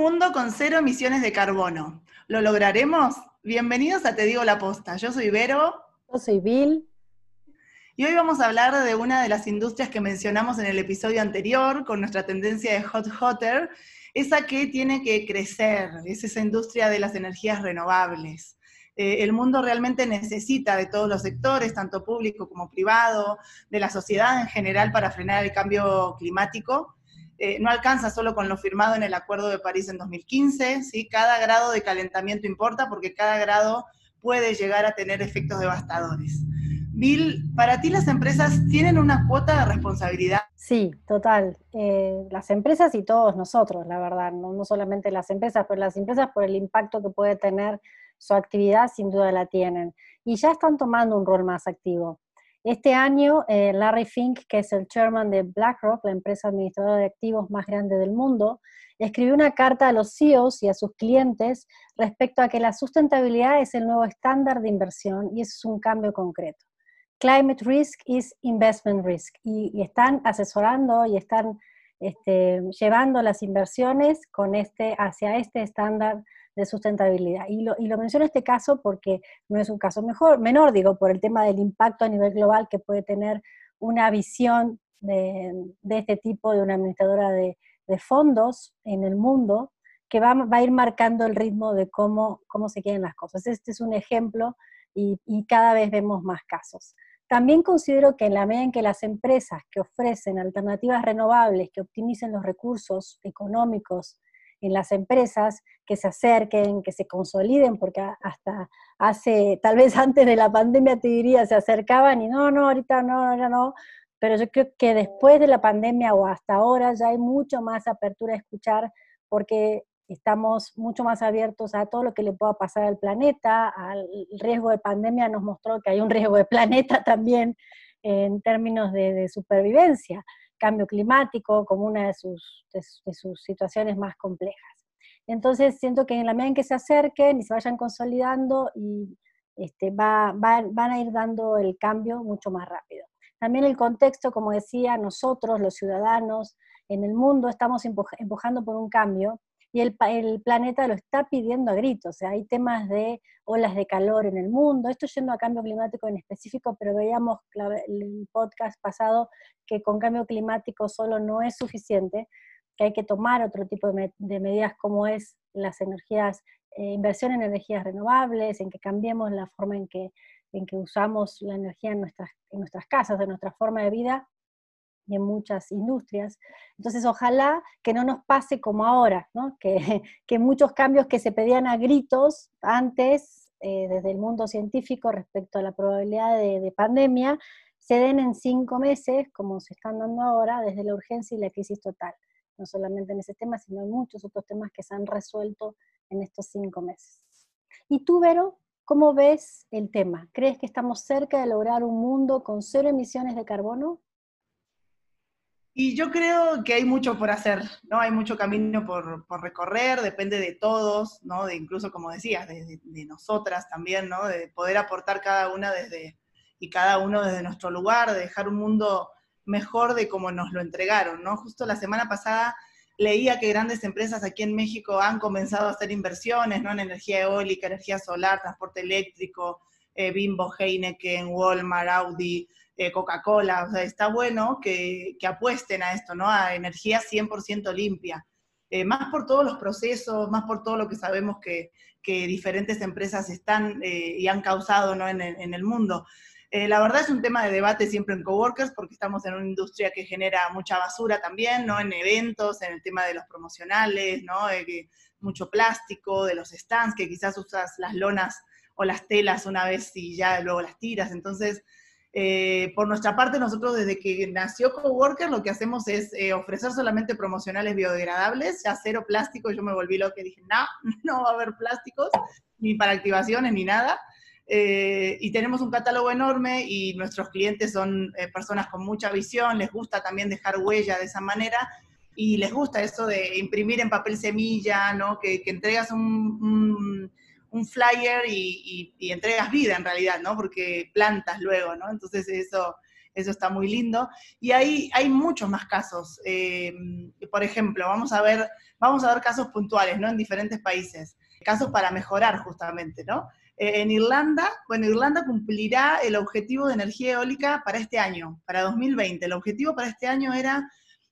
mundo con cero emisiones de carbono. ¿Lo lograremos? Bienvenidos a Te Digo la Posta. Yo soy Vero. Yo soy Bill. Y hoy vamos a hablar de una de las industrias que mencionamos en el episodio anterior, con nuestra tendencia de hot hotter, esa que tiene que crecer, es esa industria de las energías renovables. Eh, el mundo realmente necesita de todos los sectores, tanto público como privado, de la sociedad en general para frenar el cambio climático. Eh, no alcanza solo con lo firmado en el Acuerdo de París en 2015, ¿sí? cada grado de calentamiento importa porque cada grado puede llegar a tener efectos devastadores. Bill, ¿para ti las empresas tienen una cuota de responsabilidad? Sí, total. Eh, las empresas y todos nosotros, la verdad, no, no solamente las empresas, pero las empresas por el impacto que puede tener su actividad, sin duda la tienen. Y ya están tomando un rol más activo. Este año, eh, Larry Fink, que es el chairman de BlackRock, la empresa administradora de activos más grande del mundo, escribió una carta a los CEOs y a sus clientes respecto a que la sustentabilidad es el nuevo estándar de inversión y es un cambio concreto. Climate risk is investment risk y, están asesorando y están este, llevando las inversiones con este, hacia este estándar de sustentabilidad. Y lo, y lo menciono este caso porque no es un caso mejor, menor, digo, por el tema del impacto a nivel global que puede tener una visión de, este tipo de una administradora de, fondos en el mundo que va, va, a ir marcando el ritmo de cómo, cómo se quieren las cosas. Este es un ejemplo y, y cada vez vemos más casos. También considero que en la medida en que las empresas que ofrecen alternativas renovables, que optimicen los recursos económicos en las empresas que se acerquen, que se consoliden, porque hasta hace, tal vez antes de la pandemia te diría, se acercaban y no, no, ahorita no, ahora no, pero yo creo que después de la pandemia o hasta ahora ya hay mucho más apertura a escuchar porque estamos mucho más abiertos a todo lo que le pueda pasar al planeta, al riesgo de pandemia nos mostró que hay un riesgo de planeta también en términos de supervivencia cambio climático como una de sus, de, sus situaciones más complejas. Entonces siento que en la medida en que se acerquen y se vayan consolidando, y este, va, van a ir dando el cambio mucho más rápido. También el contexto, como decía, nosotros, los ciudadanos, en el mundo estamos empujando por un cambio y el, el, planeta lo está pidiendo a gritos. O sea, hay temas de olas de calor en el mundo. Esto yendo a cambio climático en específico, pero veíamos el podcast pasado que con cambio climático solo no es suficiente, que hay que tomar otro tipo de, medidas como es las energías, eh, inversión en energías renovables, en que cambiemos la forma en que, en que usamos la energía en nuestras, en nuestras casas, en nuestra forma de vida, y en muchas industrias. Entonces, ojalá que no nos pase como ahora, que, que, muchos cambios que se pedían a gritos antes, eh, desde el mundo científico respecto a la probabilidad de, de, pandemia, se den en cinco meses, como se están dando ahora, desde la urgencia y la crisis total. No solamente en ese tema, sino en muchos otros temas que se han resuelto en estos cinco meses. ¿Y tú, Vero, cómo ves el tema? ¿Crees que estamos cerca de lograr un mundo con cero emisiones de carbono? Y yo creo que hay mucho por hacer, ¿no? Hay mucho camino por, recorrer, depende de todos, ¿no? De incluso, como decías, de, nosotras también, ¿no? De poder aportar cada una desde, y cada uno desde nuestro lugar, de dejar un mundo mejor de como nos lo entregaron, ¿no? Justo la semana pasada leía que grandes empresas aquí en México han comenzado a hacer inversiones, ¿no? En energía eólica, energía solar, transporte eléctrico, eh, Bimbo, Heineken, Walmart, Audi, eh, Coca-Cola, o sea, está bueno que, apuesten a esto, ¿no? A energía 100% limpia. Eh, más por todos los procesos, más por todo lo que sabemos que, diferentes empresas están eh, y han causado ¿no? en, el mundo. la verdad es un tema de debate siempre en coworkers porque estamos en una industria que genera mucha basura también, ¿no? En eventos, en el tema de los promocionales, ¿no? mucho plástico, de los stands, que quizás usas las lonas o las telas una vez y ya luego las tiras. Entonces, eh, por nuestra parte, nosotros desde que nació Coworker lo que hacemos es eh, ofrecer solamente promocionales biodegradables, ya cero plástico. Yo me volví lo que dije, no, no va a haber plásticos, ni para activaciones, ni nada. Eh, y tenemos un catálogo enorme y nuestros clientes son personas con mucha visión, les gusta también dejar huella de esa manera y les gusta eso de imprimir en papel semilla, ¿no? que, entregas un flyer y, entregas vida en realidad, ¿no? Porque plantas luego, ¿no? Entonces eso, eso está muy lindo. Y hay, hay muchos más casos. Eh, por ejemplo, vamos a, ver, vamos a ver casos puntuales, ¿no? En diferentes países. Casos para mejorar justamente, ¿no? Eh, en Irlanda, bueno, Irlanda cumplirá el objetivo de energía eólica para este año, para 2020. El objetivo para este año era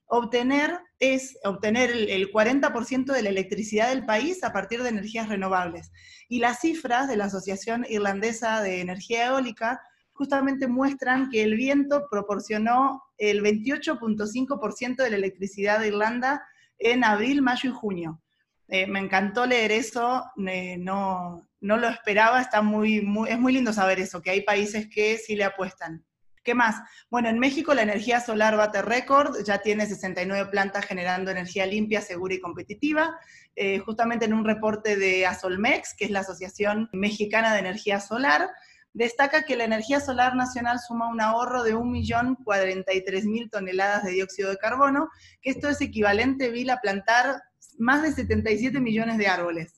obtener, es obtener el, 40% de la electricidad del país a partir de energías renovables. Y las cifras de la Asociación Irlandesa de Energía Eólica justamente muestran que el viento proporcionó el 28.5% de la electricidad de Irlanda en abril, mayo y junio. Eh, me encantó leer eso, no, no, lo esperaba, está muy, muy, es muy lindo saber eso, que hay países que sí le apuestan. ¿Qué más? Bueno, en México la energía solar bate récord, ya tiene 69 plantas generando energía limpia, segura y competitiva. Eh, justamente en un reporte de Asolmex, que es la Asociación Mexicana de Energía Solar, destaca que la energía solar nacional suma un ahorro de 1.043.000 toneladas de dióxido de carbono, que esto es equivalente, a plantar más de 77 millones de árboles.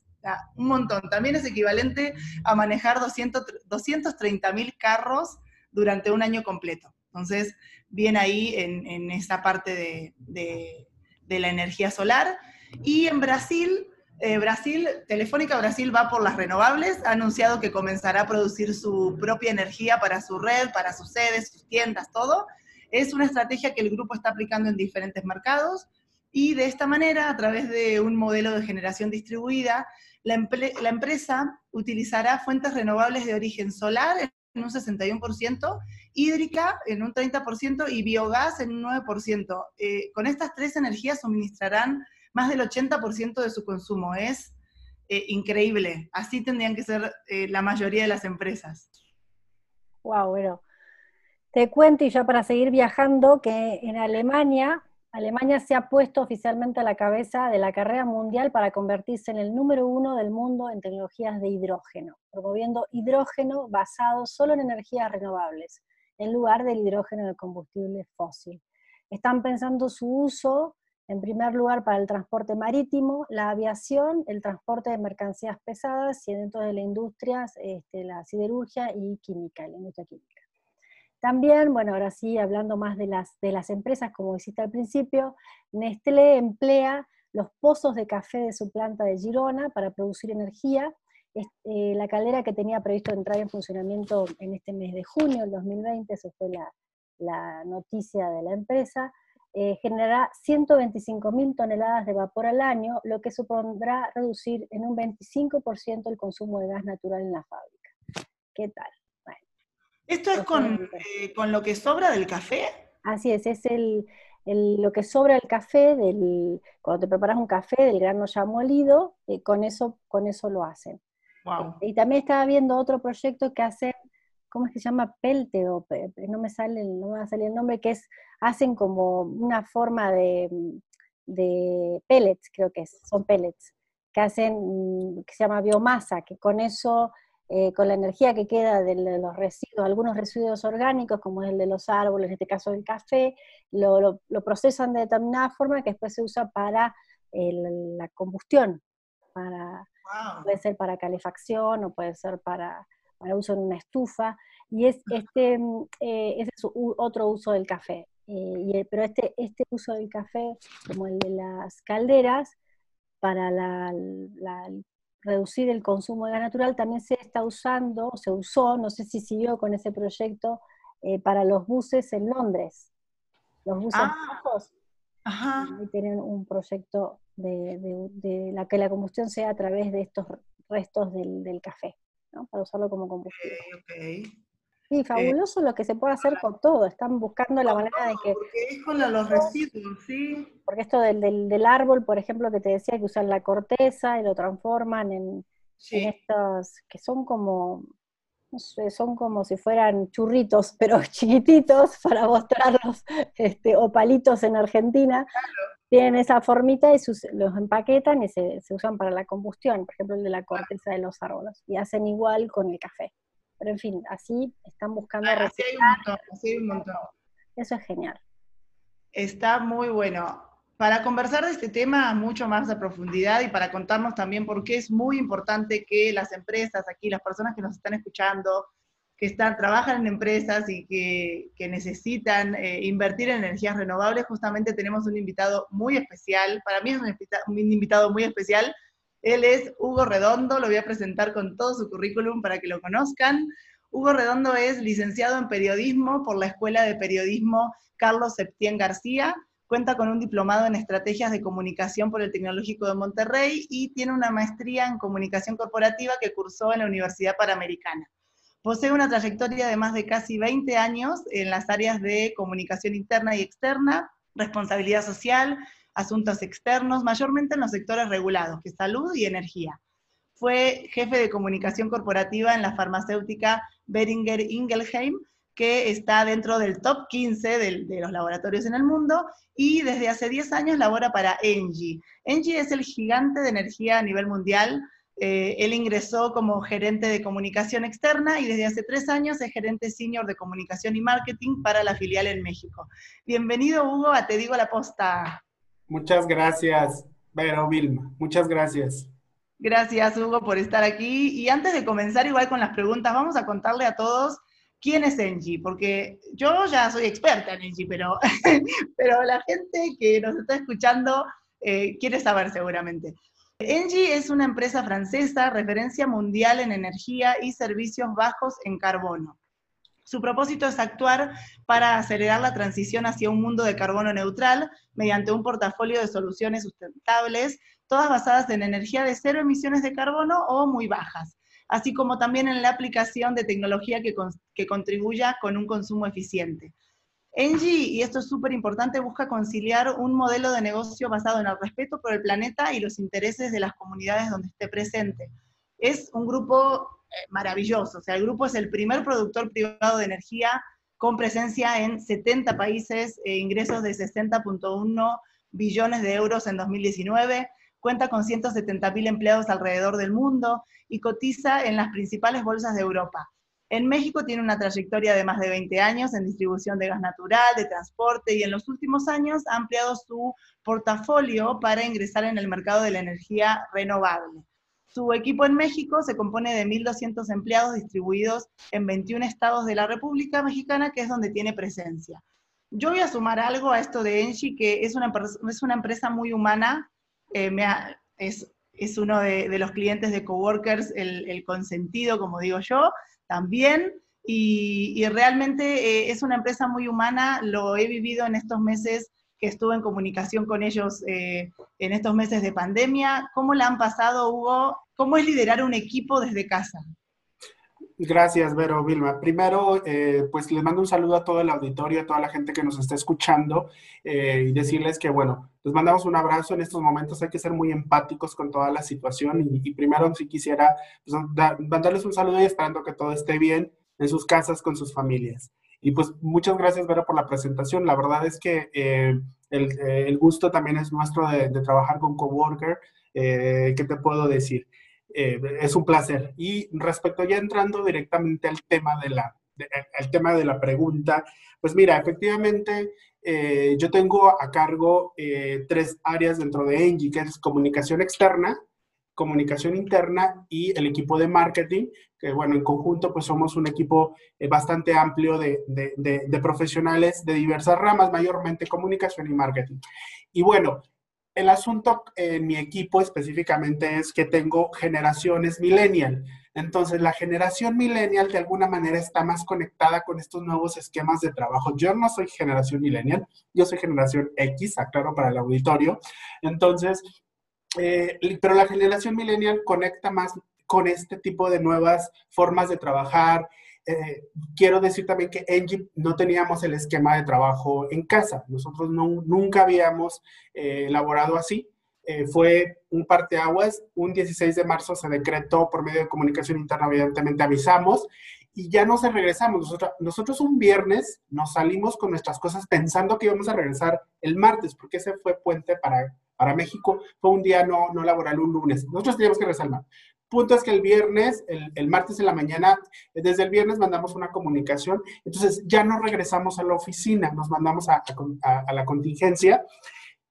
un montón. También es equivalente a manejar 230.000 carros durante un año completo. Entonces, bien ahí en, esa parte de, la energía solar. Y en Brasil, eh, Brasil, Telefónica Brasil va por las renovables, ha anunciado que comenzará a producir su propia energía para su red, para sus sedes, sus tiendas, todo. Es una estrategia que el grupo está aplicando en diferentes mercados y de esta manera, a través de un modelo de generación distribuida, la, la empresa utilizará fuentes renovables de origen solar en un 61%, hídrica en un 30% y biogás en un 9%. Eh, con estas tres energías suministrarán más del 80% de su consumo. Es eh, increíble. Así tendrían que ser eh, la mayoría de las empresas. Wow, bueno. Te cuento, y ya para seguir viajando, que en Alemania Alemania se ha puesto oficialmente a la cabeza de la carrera mundial para convertirse en el número uno del mundo en tecnologías de hidrógeno, promoviendo hidrógeno basado solo en energías renovables, en lugar del hidrógeno de combustible fósil. Están pensando su uso, en primer lugar, para el transporte marítimo, la aviación, el transporte de mercancías pesadas y dentro de la industria, este, la siderurgia y química, la industria química. También, bueno, ahora sí, hablando más de las, de las empresas, como dijiste al principio, Nestlé emplea los pozos de café de su planta de Girona para producir energía. Eh, la caldera que tenía previsto entrar en funcionamiento en este mes de junio del 2020, eso fue la, noticia de la empresa, eh, generará 125.000 toneladas de vapor al año, lo que supondrá reducir en un 25% el consumo de gas natural en la fábrica. ¿Qué tal? ¿Esto es eh, con, lo que sobra del café? Así es, es el, lo que sobra del café, del, cuando te preparas un café del grano ya molido, eh, con, eso, con eso lo hacen. Eh, y también estaba viendo otro proyecto que hacen, ¿cómo es que se llama? Pelte, o no me sale, no me va a salir el nombre, que es, hacen como una forma de, de pellets, creo que es, son pellets, que hacen, mm, que se llama biomasa, que con eso eh, con la energía que queda de los residuos, algunos residuos orgánicos, como el de los árboles, en este caso el café, lo, procesan de determinada forma que después se usa para la combustión. Para, Puede ser para calefacción o puede ser para, uso en una estufa. Y es este, eh, ese es otro uso del café. Eh, pero este, este uso del café, como el de las calderas, para la, reducir el consumo de gas natural, también se está usando, se usó, no sé si siguió con ese proyecto, eh, para los buses en Londres. Los buses ah, tienen un proyecto de, la que la combustión sea a través de estos restos del, café, ¿no? para usarlo como combustible. Sí, eh, fabuloso lo que se puede hacer con todo. Están buscando la manera de que. Porque es con los residuos, sí. Porque esto del, del, árbol, por ejemplo, que te decía que usan la corteza y lo transforman en, estos que son como. No sé, son como si fueran churritos, pero chiquititos para mostrarlos, este, o palitos en Argentina. Tienen esa formita y los empaquetan y se, se usan para la combustión, por ejemplo, el de la corteza de los árboles. Y hacen igual con el café. Pero en fin, así están buscando ah, así hay un montón, así hay un montón. Eso es genial. Está muy bueno. para conversar de este tema mucho más a profundidad y para contarnos también por qué es muy importante que las empresas aquí, las personas que nos están escuchando, que están, trabajan en empresas y que, necesitan eh, invertir en energías renovables, justamente tenemos un invitado muy especial, para mí es un, un invitado muy especial, él es Hugo Redondo, lo voy a presentar con todo su currículum para que lo conozcan. Hugo Redondo es licenciado en periodismo por la Escuela de Periodismo Carlos Septién García, cuenta con un diplomado en estrategias de comunicación por el Tecnológico de Monterrey y tiene una maestría en comunicación corporativa que cursó en la Universidad Panamericana. Posee una trayectoria de más de casi 20 años en las áreas de comunicación interna y externa, responsabilidad social, asuntos externos, mayormente en los sectores regulados, que es salud y energía. Fue jefe de comunicación corporativa en la farmacéutica Beringer Ingelheim, que está dentro del top 15 de, los laboratorios en el mundo y desde hace 10 años labora para Engie. Engie es el gigante de energía a nivel mundial. Eh, él ingresó como gerente de comunicación externa y desde hace tres años es gerente senior de comunicación y marketing para la filial en México. Bienvenido, Hugo, a Te Digo la Posta. Muchas gracias, Vero Vilma. Muchas gracias. Gracias, Hugo, por estar aquí. Y antes de comenzar igual con las preguntas, vamos a contarle a todos quién es Engie, porque yo ya soy experta en Engie, pero, pero la gente que nos está escuchando eh, quiere saber seguramente. Engie es una empresa francesa, referencia mundial en energía y servicios bajos en carbono. Su propósito es actuar para acelerar la transición hacia un mundo de carbono neutral mediante un portafolio de soluciones sustentables, todas basadas en energía de cero emisiones de carbono o muy bajas, así como también en la aplicación de tecnología que, contribuya con un consumo eficiente. Engie, y esto es súper importante, busca conciliar un modelo de negocio basado en el respeto por el planeta y los intereses de las comunidades donde esté presente. Es un grupo maravilloso, o sea, el grupo es el primer productor privado de energía con presencia en 70 países, e ingresos de 60.1 billones de euros en 2019, cuenta con 170.000 empleados alrededor del mundo y cotiza en las principales bolsas de Europa. En México tiene una trayectoria de más de 20 años en distribución de gas natural, de transporte y en los últimos años ha ampliado su portafolio para ingresar en el mercado de la energía renovable. Su equipo en México se compone de 1.200 empleados distribuidos en 21 estados de la República Mexicana, que es donde tiene presencia. Yo voy a sumar algo a esto de Engie, que es una, es una empresa muy humana, eh, es, es, uno de, los clientes de Coworkers, el, el, consentido, como digo yo, también, y, realmente eh, es una empresa muy humana, lo he vivido en estos meses que estuve en comunicación con ellos eh, en estos meses de pandemia. ¿Cómo la han pasado, Hugo? ¿Cómo es liderar un equipo desde casa? Gracias, Vero Vilma. Primero, eh, pues les mando un saludo a todo el auditorio, a toda la gente que nos está escuchando eh, y decirles que, bueno, les mandamos un abrazo en estos momentos. Hay que ser muy empáticos con toda la situación y, primero, si quisiera, pues, mandarles un saludo y esperando que todo esté bien en sus casas con sus familias. Y pues muchas gracias, Vero, por la presentación. La verdad es que eh, el, gusto también es nuestro de, de trabajar con Coworker. ¿Qué te puedo decir? Eh, es un placer. Y respecto ya entrando directamente al tema de la, tema de la pregunta, pues mira, efectivamente eh, yo tengo a cargo eh, tres áreas dentro de Engie, que es comunicación externa, comunicación interna y el equipo de marketing, que bueno, en conjunto pues somos un equipo bastante amplio de, de, profesionales de diversas ramas, mayormente comunicación y marketing. Y bueno, el asunto en mi equipo específicamente es que tengo generaciones millennial. Entonces, la generación millennial de alguna manera está más conectada con estos nuevos esquemas de trabajo. Yo no soy generación millennial, yo soy generación X, aclaro para el auditorio. Entonces, eh, pero la generación millennial conecta más con este tipo de nuevas formas de trabajar, eh, quiero decir también que Engie no teníamos el esquema de trabajo en casa. Nosotros nunca habíamos eh, elaborado así. Fue un parteaguas. Un 16 de marzo se decretó por medio de comunicación interna, evidentemente avisamos y ya no se regresamos. Nosotros, nosotros un viernes nos salimos con nuestras cosas pensando que íbamos a regresar el martes, porque ese fue puente para, para México. Fue un día no, no laboral, un lunes. Nosotros teníamos que el martes. Punto es que el viernes, el, martes en la mañana, desde el viernes mandamos una comunicación, entonces ya no regresamos a la oficina, nos mandamos a, la contingencia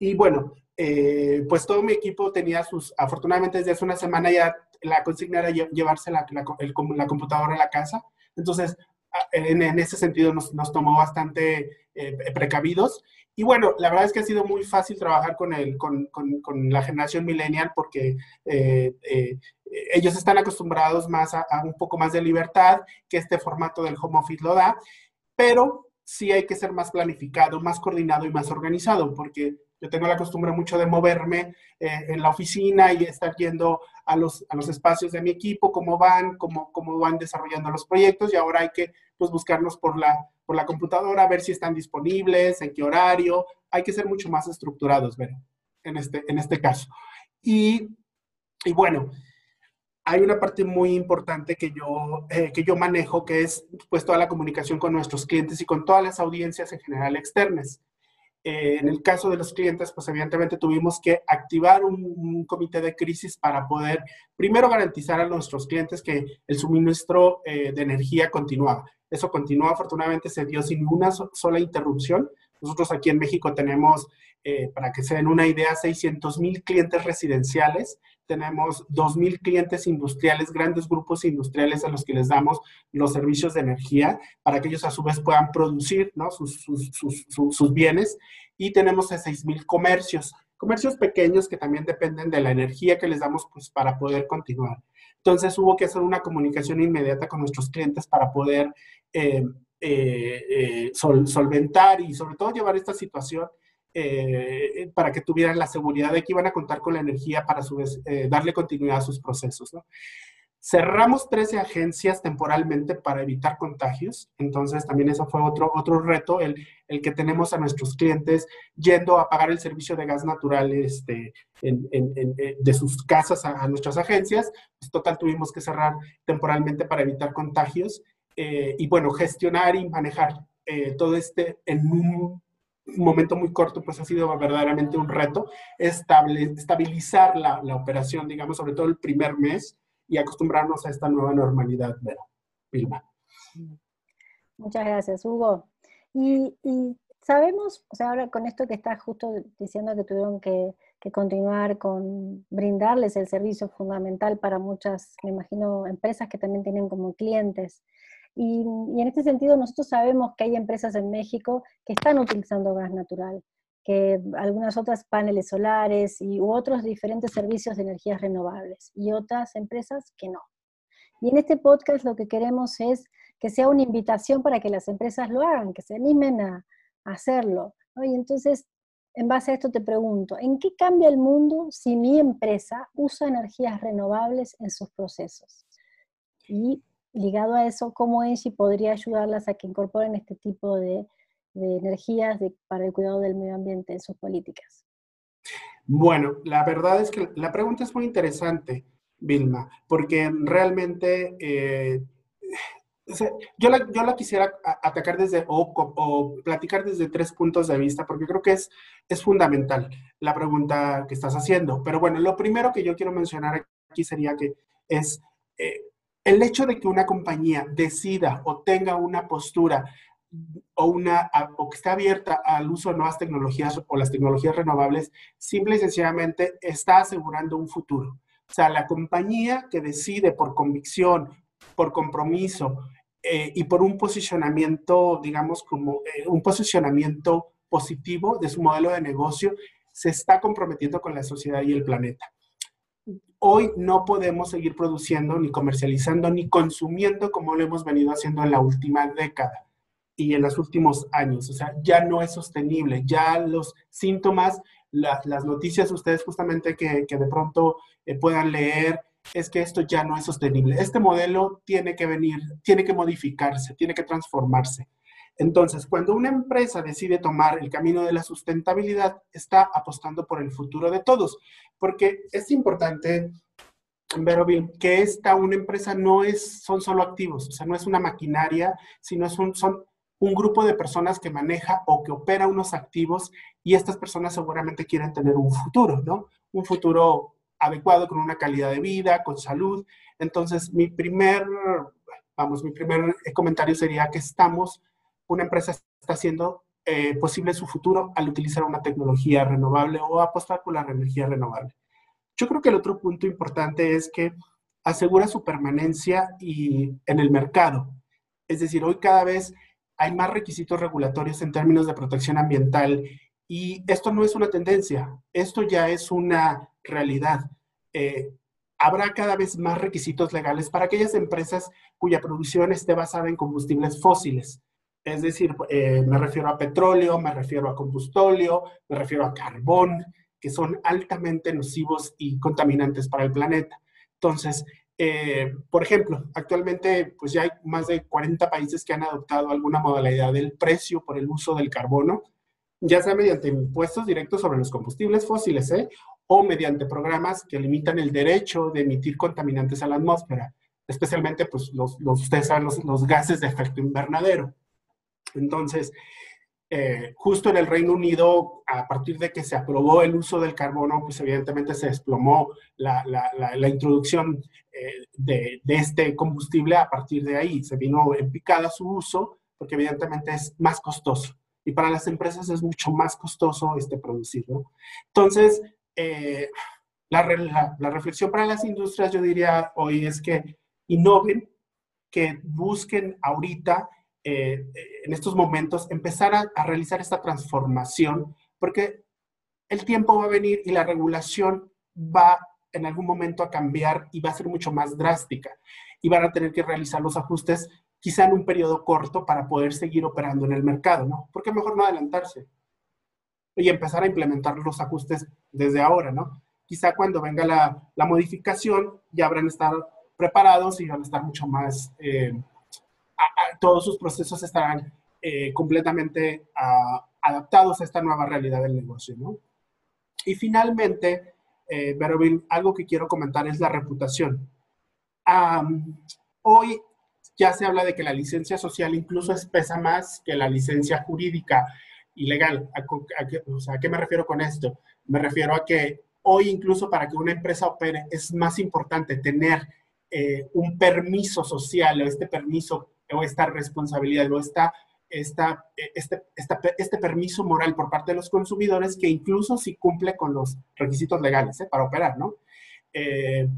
Y bueno, eh, pues todo mi equipo tenía sus, afortunadamente desde hace una semana ya la consigna era llevarse la, la, computadora a la casa. Entonces, en, ese sentido nos, nos tomó bastante eh, precavidos. Y bueno, la verdad es que ha sido muy fácil trabajar con, el, con, con, con la generación millennial porque eh, ellos están acostumbrados más a, un poco más de libertad que este formato del home office lo da, pero sí hay que ser más planificado, más coordinado y más organizado, porque yo tengo la costumbre mucho de moverme eh, en la oficina y estar yendo a los, a los espacios de mi equipo, cómo van, cómo, cómo van desarrollando los proyectos y ahora hay que pues, buscarlos por la, por la computadora, ver si están disponibles, en qué horario. Hay que ser mucho más estructurados, ver en este, en este caso. Y, y bueno, hay una parte muy importante que yo, eh, que yo manejo, que es pues toda la comunicación con nuestros clientes y con todas las audiencias en general externas. Eh, en el caso de los clientes, pues evidentemente tuvimos que activar un, comité de crisis para poder primero garantizar a nuestros clientes que el suministro eh, de energía continuaba. Eso continuó, afortunadamente se dio sin una sola interrupción. Nosotros aquí en México tenemos, eh, para que se den una idea, 600 mil clientes residenciales tenemos 2.000 clientes industriales, grandes grupos industriales a los que les damos los servicios de energía para que ellos a su vez puedan producir ¿no? sus, sus, sus, sus, bienes. Y tenemos 6.000 comercios, comercios pequeños que también dependen de la energía que les damos pues, para poder continuar. Entonces hubo que hacer una comunicación inmediata con nuestros clientes para poder eh, eh, eh, sol, solventar y sobre todo llevar esta situación eh, para que tuvieran la seguridad de que iban a contar con la energía para su vez, eh, darle continuidad a sus procesos. ¿no? Cerramos 13 agencias temporalmente para evitar contagios, entonces también eso fue otro, otro reto, el, el que tenemos a nuestros clientes yendo a pagar el servicio de gas natural este, en, en, en, eh, de sus casas a, a nuestras agencias. Pues, total, tuvimos que cerrar temporalmente para evitar contagios eh, y bueno, gestionar y manejar eh, todo este en un momento muy corto, pues ha sido verdaderamente un reto estable, estabilizar la, la, operación, digamos, sobre todo el primer mes y acostumbrarnos a esta nueva normalidad, Vero. Vilma. Muchas gracias, Hugo. Y, y, sabemos, o sea, ahora con esto que estás justo diciendo que tuvieron que, que continuar con brindarles el servicio fundamental para muchas, me imagino, empresas que también tienen como clientes. Y, en este sentido nosotros sabemos que hay empresas en México que están utilizando gas natural, que algunas otras paneles solares y u otros diferentes servicios de energías renovables y otras empresas que no. Y en este podcast lo que queremos es que sea una invitación para que las empresas lo hagan, que se animen a, a hacerlo. ¿no? Y entonces, en base a esto te pregunto, ¿en qué cambia el mundo si mi empresa usa energías renovables en sus procesos? Y ligado a eso, cómo Engie podría ayudarlas a que incorporen este tipo de, energías para el cuidado del medio ambiente en sus políticas. Bueno, la verdad es que la pregunta es muy interesante, Vilma, porque realmente eh, yo, la, quisiera atacar desde o, o, platicar desde tres puntos de vista, porque creo que es, es fundamental la pregunta que estás haciendo. Pero bueno, lo primero que yo quiero mencionar aquí sería que es eh, el hecho de que una compañía decida o tenga una postura o, una, o que está abierta al uso de nuevas tecnologías o las tecnologías renovables, simple y sencillamente está asegurando un futuro. O sea, la compañía que decide por convicción, por compromiso eh, y por un posicionamiento, digamos, como eh, un posicionamiento positivo de su modelo de negocio, se está comprometiendo con la sociedad y el planeta hoy no podemos seguir produciendo, ni comercializando, ni consumiendo como lo hemos venido haciendo en la última década y en los últimos años. O sea, ya no es sostenible, ya los síntomas, la, las noticias ustedes justamente que, que de pronto eh, puedan leer, es que esto ya no es sostenible. Este modelo tiene que venir, tiene que modificarse, tiene que transformarse. Entonces, cuando una empresa decide tomar el camino de la sustentabilidad, está apostando por el futuro de todos, porque es importante ver bien que esta una empresa no es son solo activos, o sea, no es una maquinaria, sino es un, son un grupo de personas que maneja o que opera unos activos y estas personas seguramente quieren tener un futuro, ¿no? Un futuro adecuado con una calidad de vida, con salud. Entonces, mi primer, vamos, mi primer comentario sería que estamos una empresa está haciendo eh, posible su futuro al utilizar una tecnología renovable o apostar por la energía renovable. Yo creo que el otro punto importante es que asegura su permanencia y, en el mercado. Es decir, hoy cada vez hay más requisitos regulatorios en términos de protección ambiental y esto no es una tendencia, esto ya es una realidad. Eh, habrá cada vez más requisitos legales para aquellas empresas cuya producción esté basada en combustibles fósiles. Es decir, eh, me refiero a petróleo, me refiero a combustóleo, me refiero a carbón, que son altamente nocivos y contaminantes para el planeta. Entonces, eh, por ejemplo, actualmente pues ya hay más de 40 países que han adoptado alguna modalidad del precio por el uso del carbono, ya sea mediante impuestos directos sobre los combustibles fósiles, ¿eh? o mediante programas que limitan el derecho de emitir contaminantes a la atmósfera, especialmente pues los, ustedes saben, los gases de efecto invernadero. Entonces, eh, justo en el Reino Unido, a partir de que se aprobó el uso del carbono, pues evidentemente se desplomó la, la, introducción eh, de, de, este combustible a partir de ahí. Se vino en picada su uso porque evidentemente es más costoso. Y para las empresas es mucho más costoso este producirlo. Entonces, eh, la, la reflexión para las industrias, yo diría hoy, es que innoven, que busquen ahorita eh, en estos momentos empezar a, realizar esta transformación, porque el tiempo va a venir y la regulación va en algún momento a cambiar y va a ser mucho más drástica. Y van a tener que realizar los ajustes quizá en un periodo corto para poder seguir operando en el mercado, ¿no? Porque mejor no adelantarse y empezar a implementar los ajustes desde ahora, ¿no? Quizá cuando venga la, la modificación ya habrán estado preparados y van a estar mucho más eh, todos sus procesos estarán eh, completamente ah, adaptados a esta nueva realidad del negocio, ¿no? Y finalmente, eh, algo que quiero comentar es la reputación. hoy ya se habla de que la licencia social incluso pesa más que la licencia jurídica y legal. ¿A, o sea, ¿A qué me refiero con esto? Me refiero a que hoy incluso para que una empresa opere es más importante tener eh, un permiso social o este permiso o esta responsabilidad o esta, esta, este, este permiso moral por parte de los consumidores que incluso si cumple con los requisitos legales ¿eh? para operar, ¿no? Eh,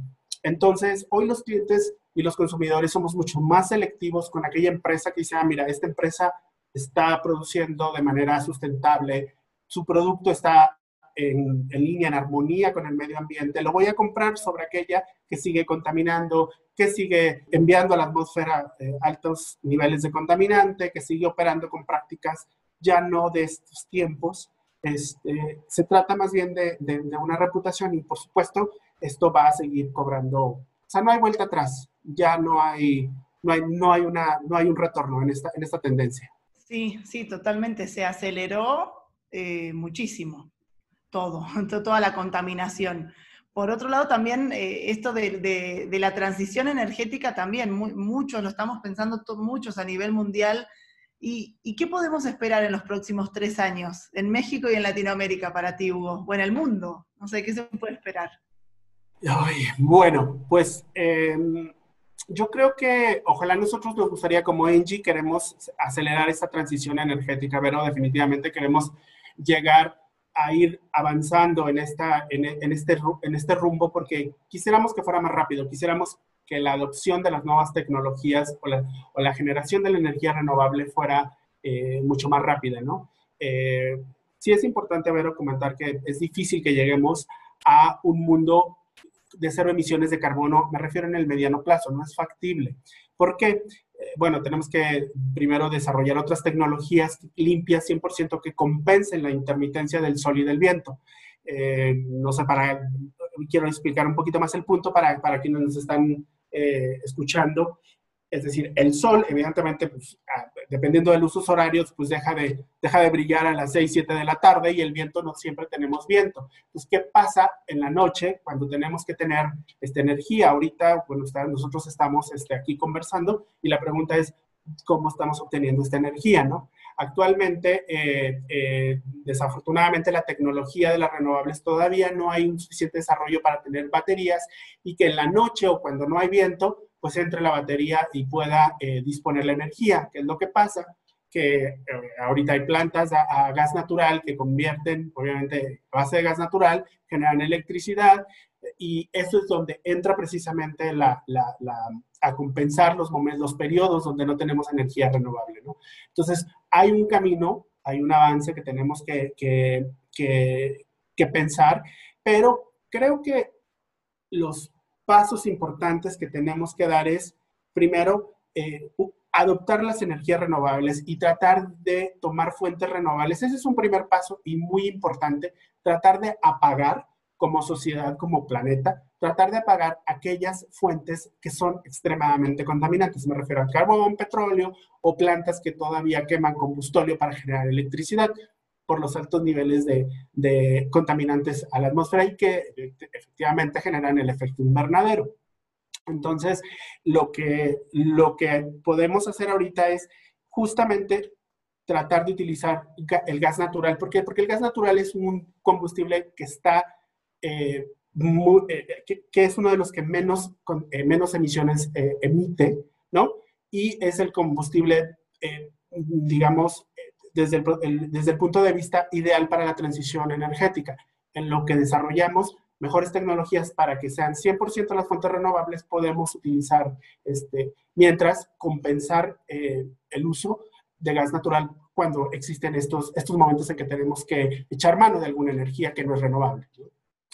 entonces, hoy los clientes y los consumidores somos mucho más selectivos con aquella empresa que dice, ah, mira, esta empresa está produciendo de manera sustentable, su producto está en, en, línea, en armonía con el medio ambiente, lo voy a comprar sobre aquella que sigue contaminando, que sigue enviando a la atmósfera eh, altos niveles de contaminante, que sigue operando con prácticas ya no de estos tiempos. Este, se trata más bien de, de, una reputación y por supuesto esto va a seguir cobrando, o sea, no hay vuelta atrás, ya no hay, no hay, no hay, una, no hay un retorno en esta, en esta tendencia. Sí, sí, totalmente, se aceleró eh, muchísimo todo, toda la contaminación. Por otro lado, también eh, esto de, la transición energética, también muchos lo estamos pensando, muchos a nivel mundial. ¿Y, qué podemos esperar en los próximos tres años en México y en Latinoamérica para ti, Hugo? O en el mundo. No sé, ¿qué se puede esperar? bueno, pues em, yo creo que ojalá nosotros nos gustaría como Engie queremos acelerar esta transición energética, pero definitivamente queremos llegar a ir avanzando en, esta, en, este, en este rumbo porque quisiéramos que fuera más rápido, quisiéramos que la adopción de las nuevas tecnologías o la, o la generación de la energía renovable fuera eh, mucho más rápida, ¿no? Eh, sí es importante, ver comentar que es difícil que lleguemos a un mundo de cero emisiones de carbono, me refiero en el mediano plazo, no es factible. ¿Por qué? Bueno, tenemos que primero desarrollar otras tecnologías limpias 100% que compensen la intermitencia del sol y del viento. Eh, no sé, para, quiero explicar un poquito más el punto para, para quienes nos están eh, escuchando. Es decir, el sol, evidentemente, pues, ah, dependiendo de los horarios, pues deja de, deja de brillar a las 6, 7 de la tarde y el viento no siempre tenemos viento. Entonces, ¿qué pasa en la noche cuando tenemos que tener esta energía? Ahorita, bueno, nosotros estamos este, aquí conversando y la pregunta es, ¿cómo estamos obteniendo esta energía, no? Actualmente, eh, eh, desafortunadamente, la tecnología de las renovables todavía no hay un suficiente desarrollo para tener baterías y que en la noche o cuando no hay viento, pues entre la batería y pueda eh, disponer la energía. ¿Qué es lo que pasa? que eh, ahorita hay plantas a, gas natural que convierten, obviamente, a base de gas natural, generan electricidad y eso es donde entra precisamente la, a compensar los momentos, los periodos donde no tenemos energía renovable, ¿no? Entonces, hay un camino, hay un avance que tenemos que, que, que, que pensar, pero creo que los pasos importantes que tenemos que dar es, primero, eh, adoptar las energías renovables y tratar de tomar fuentes renovables. Ese es un primer paso y muy importante, tratar de apagar como sociedad, como planeta, tratar de apagar aquellas fuentes que son extremadamente contaminantes. Me refiero al carbón, petróleo o plantas que todavía queman combustóleo para generar electricidad por los altos niveles de, contaminantes a la atmósfera y que efectivamente generan el efecto invernadero. Entonces, lo que, lo que podemos hacer ahorita es justamente tratar de utilizar el gas natural. ¿Por qué? Porque el gas natural es un combustible que está, eh, eh, que, es uno de los que menos, eh, menos emisiones emite, ¿no? Y es el combustible, digamos, desde el, desde el punto de vista ideal para la transición energética. En lo que desarrollamos mejores tecnologías para que sean 100% las fuentes renovables, podemos utilizar, este, mientras compensar eh, el uso de gas natural cuando existen estos, estos momentos en que tenemos que echar mano de alguna energía que no es renovable.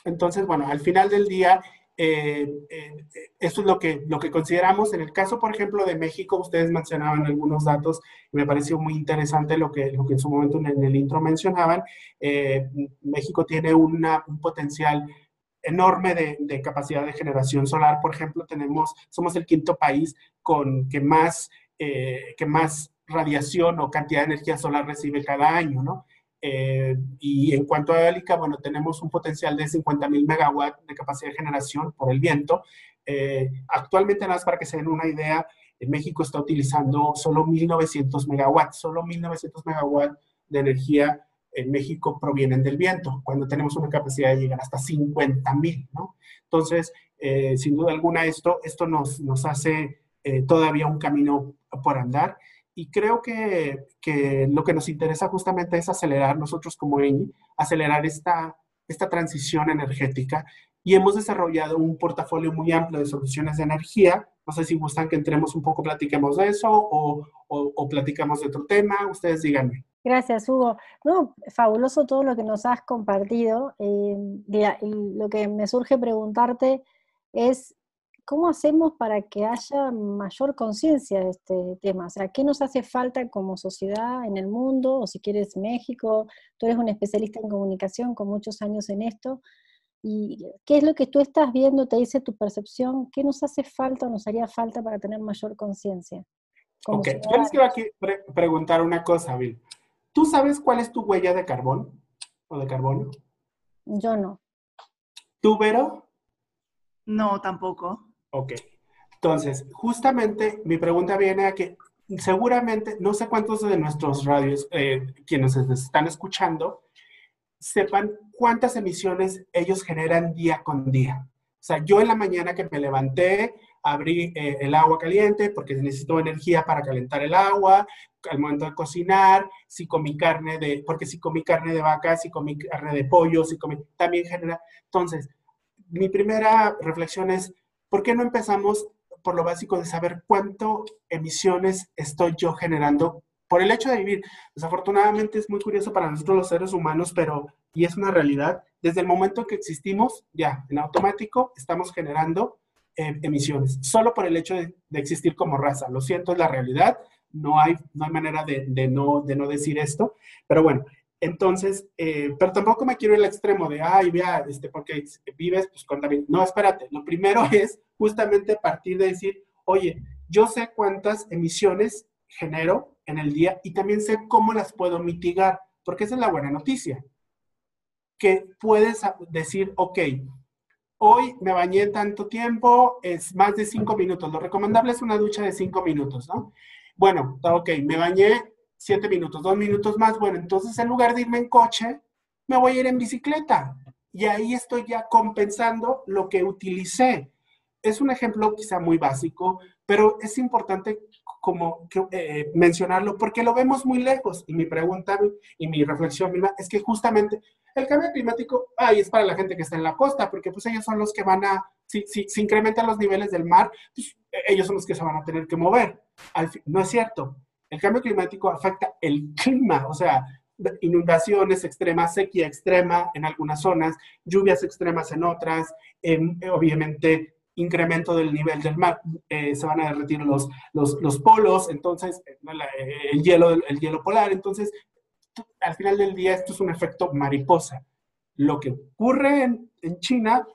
Entonces, bueno, al final del día, eh, eh, eso es lo que, lo que consideramos. En el caso, por ejemplo, de México, ustedes mencionaban algunos datos y me pareció muy interesante lo que, lo que en su momento en el intro mencionaban. Eh, México tiene una, un potencial enorme de, capacidad de generación solar. Por ejemplo, tenemos, somos el quinto país con que más, que más radiación o cantidad de energía solar recibe cada año, ¿no? Eh, y en cuanto a eólica, bueno, tenemos un potencial de 50 mil megawatts de capacidad de generación por el viento. Eh, actualmente, nada más para que se den una idea, en México está utilizando solo 1.900 megawatts, solo 1.900 megawatts de energía en México provienen del viento, cuando tenemos una capacidad de llegar hasta 50 mil, ¿no? Entonces, eh, sin duda alguna, esto, esto nos, nos hace todavía un camino por andar y creo que, que, lo que nos interesa justamente es acelerar nosotros como ENI, acelerar esta, esta transición energética y hemos desarrollado un portafolio muy amplio de soluciones de energía. No sé si gustan que entremos un poco, platiquemos de eso o, o, platicamos de otro tema. Ustedes díganme. Gracias, Hugo. No, fabuloso todo lo que nos has compartido. Eh, lo que me surge preguntarte es ¿cómo hacemos para que haya mayor conciencia de este tema? O sea, ¿qué nos hace falta como sociedad en el mundo? O si quieres México, tú eres un especialista en comunicación con muchos años en esto. ¿Y qué es lo que tú estás viendo, te dice tu percepción? ¿Qué nos hace falta o nos haría falta para tener mayor conciencia? Ok, yo les quiero aquí preguntar una cosa, Bill. ¿Tú sabes cuál es tu huella de carbón o de carbono? Yo no. ¿Tú, Vero? No, tampoco. Ok. Entonces, justamente mi pregunta viene a que seguramente, no sé cuántos de nuestros radios, eh, quienes están escuchando, sepan cuántas emisiones ellos generan día con día. O sea, yo en la mañana que me levanté, abrí eh, el agua caliente porque necesito energía para calentar el agua, al momento de cocinar, si comí carne de, porque si comí carne de vaca, si comí carne de pollo, si comí, también genera. Entonces, mi primera reflexión es, ¿por qué no empezamos por lo básico de saber cuánto emisiones estoy yo generando por el hecho de vivir? Desafortunadamente es muy curioso para nosotros los seres humanos, pero, y es una realidad, desde el momento que existimos, ya, en automático, estamos generando eh, emisiones, solo por el hecho de, existir como raza. Lo siento, es la realidad, no hay, no hay manera de, no, de no decir esto, pero bueno, entonces, eh, pero tampoco me quiero ir al extremo de, ay, vea, este, porque vives, pues contamina. No, espérate. Lo primero es justamente partir de decir, oye, yo sé cuántas emisiones genero en el día y también sé cómo las puedo mitigar, porque esa es la buena noticia. Que puedes decir, ok, hoy me bañé tanto tiempo, es más de cinco minutos. Lo recomendable es una ducha de cinco minutos, ¿no? Bueno, ok, me bañé siete minutos, dos minutos más, bueno, entonces en lugar de irme en coche, me voy a ir en bicicleta. Y ahí estoy ya compensando lo que utilicé. Es un ejemplo quizá muy básico, pero es importante como eh, mencionarlo porque lo vemos muy lejos. Y mi pregunta y mi reflexión misma es que justamente el cambio climático, ay, es para la gente que está en la costa, porque pues ellos son los que van a, si, si, si incrementan los niveles del mar, pues, e, ellos son los que se van a tener que mover. no es cierto. El cambio climático afecta el clima, o sea, inundaciones extremas, sequía extrema en algunas zonas, lluvias extremas en otras, em, obviamente incremento del nivel del mar, eh, se van a derretir los, los, polos, entonces eh, el, hielo, el hielo polar, entonces al final del día esto es un efecto mariposa. Lo que ocurre en, China,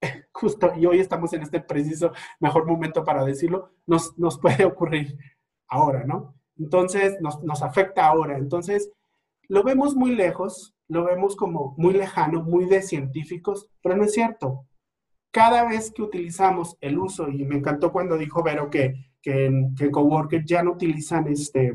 justo, y hoy estamos en este preciso mejor momento para decirlo, nos, nos puede ocurrir ahora, ¿no? Entonces, nos, nos afecta ahora. Entonces, lo vemos muy lejos, lo vemos como muy lejano, muy de científicos, pero no es cierto. Cada vez que utilizamos el uso, y me encantó cuando dijo Vero que, que, en, que Coworker ya no utilizan este,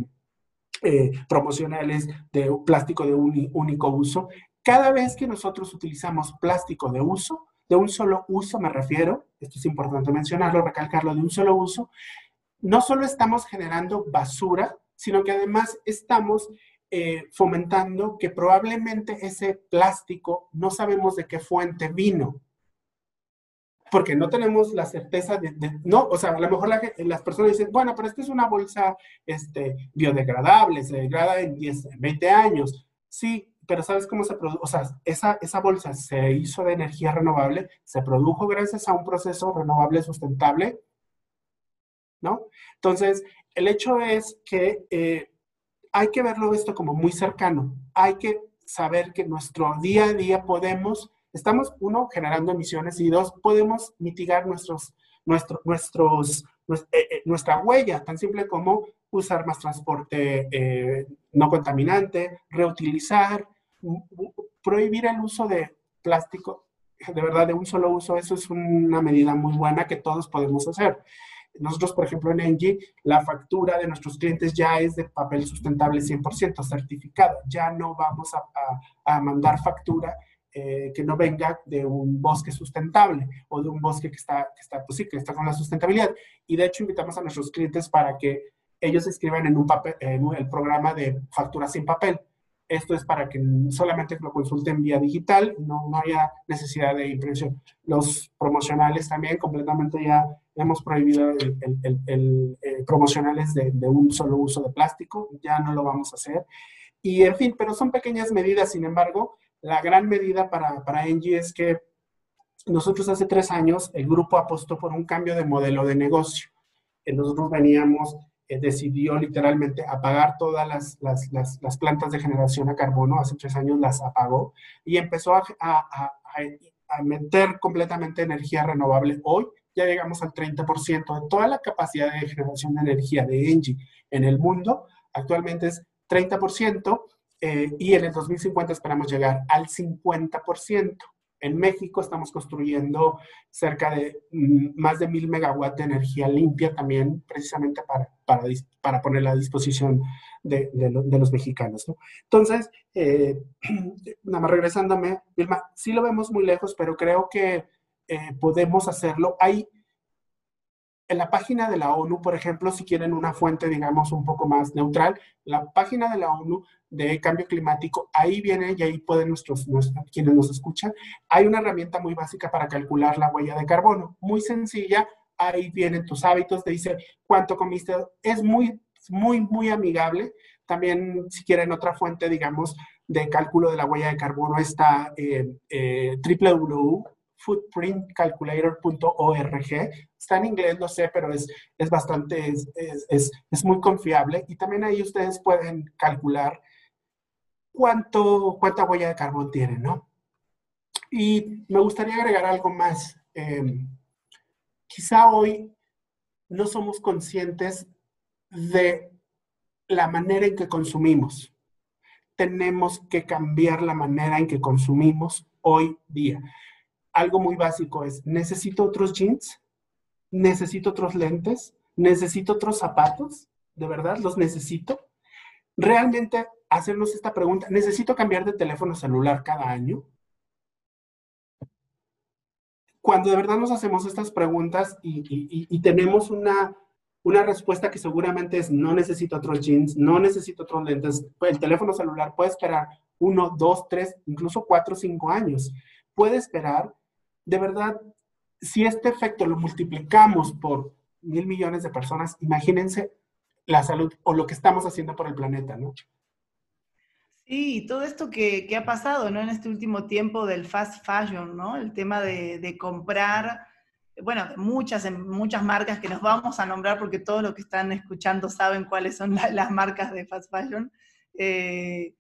eh, promocionales de plástico de un único uso, cada vez que nosotros utilizamos plástico de uso, de un solo uso me refiero, esto es importante mencionarlo, recalcarlo, de un solo uso, no solo estamos generando basura, sino que además estamos eh, fomentando que probablemente ese plástico no sabemos de qué fuente vino. Porque no tenemos la certeza de, no, o sea, a lo mejor las personas dicen, bueno, pero esta es una bolsa este, biodegradable, se degrada en 10, 20 años. Sí, pero ¿sabes cómo se produce? O sea, esa, esa bolsa se hizo de energía renovable, se produjo gracias a un proceso renovable sustentable, ¿no? Entonces, el hecho es que eh, hay que verlo esto como muy cercano. Hay que saber que nuestro día a día podemos, estamos, uno, generando emisiones y dos, podemos mitigar nuestros, nuestro, nuestros, eh, eh, nuestra huella, tan simple como usar más transporte no contaminante, reutilizar, prohibir el uso de plástico, de verdad, de un solo uso, eso es una medida muy buena que todos podemos hacer. Nosotros, por ejemplo, en Engie, la factura de nuestros clientes ya es de papel sustentable 100% certificado. Ya no vamos a, mandar factura eh, que no venga de un bosque sustentable o de un bosque que está, que está, pues sí, que está con la sustentabilidad. Y de hecho, invitamos a nuestros clientes para que ellos escriban en un papel, en el programa de factura sin papel. Esto es para que solamente lo consulten vía digital, no, no haya necesidad de impresión. Los promocionales también completamente ya hemos prohibido el, eh, promocionales de, un solo uso de plástico, ya no lo vamos a hacer. Y en fin, pero son pequeñas medidas, sin embargo, la gran medida para, para Engie es que nosotros hace tres años el grupo apostó por un cambio de modelo de negocio. Nosotros veníamos eh, decidió literalmente apagar todas las, las, las, plantas de generación a carbono, hace tres años las apagó y empezó a, a, a, meter completamente energía renovable. Hoy ya llegamos al 30% de toda la capacidad de generación de energía de Engie en el mundo, actualmente es 30% eh, y en el 2050 esperamos llegar al 50%. En México estamos construyendo cerca de mm, más de mil megawatts de energía limpia también, precisamente para, para, para ponerla a disposición de, de, los mexicanos. ¿no? Entonces, eh, nada más regresándome, Vilma, sí lo vemos muy lejos, pero creo que eh, podemos hacerlo. Hay en la página de la ONU, por ejemplo, si quieren una fuente, digamos, un poco más neutral, la página de la ONU de cambio climático, ahí viene y ahí pueden nuestros, quienes nos escuchan, hay una herramienta muy básica para calcular la huella de carbono, muy sencilla, ahí vienen tus hábitos, te dice cuánto comiste, es muy, muy, muy amigable. También, si quieren otra fuente, digamos, de cálculo de la huella de carbono, está eh, eh, www footprintcalculator.org. Está en inglés, lo sé, pero es, es bastante, es, es, es, muy confiable. Y también ahí ustedes pueden calcular cuánto, cuánta huella de carbón tienen, ¿no? Y me gustaría agregar algo más. Em, quizá hoy no somos conscientes de la manera en que consumimos. Tenemos que cambiar la manera en que consumimos hoy día algo muy básico es, necesito otros jeans, necesito otros lentes, necesito otros zapatos, de verdad, los necesito. Realmente hacernos esta pregunta, ¿necesito cambiar de teléfono celular cada año? Cuando de verdad nos hacemos estas preguntas y, tenemos una, una respuesta que seguramente es no necesito otros jeans, no necesito otros lentes. El teléfono celular puede esperar uno, dos, tres, incluso cuatro, cinco años. Puede esperar, de verdad, si este efecto lo multiplicamos por mil millones de personas, imagínense la salud o lo que estamos haciendo por el planeta, ¿no? Sí, todo esto que, ha pasado, ¿no? En este último tiempo del fast fashion, ¿no? El tema de, comprar, bueno, muchas, muchas marcas que nos vamos a nombrar porque todos los que están escuchando saben cuáles son las marcas de fast fashion. Eh,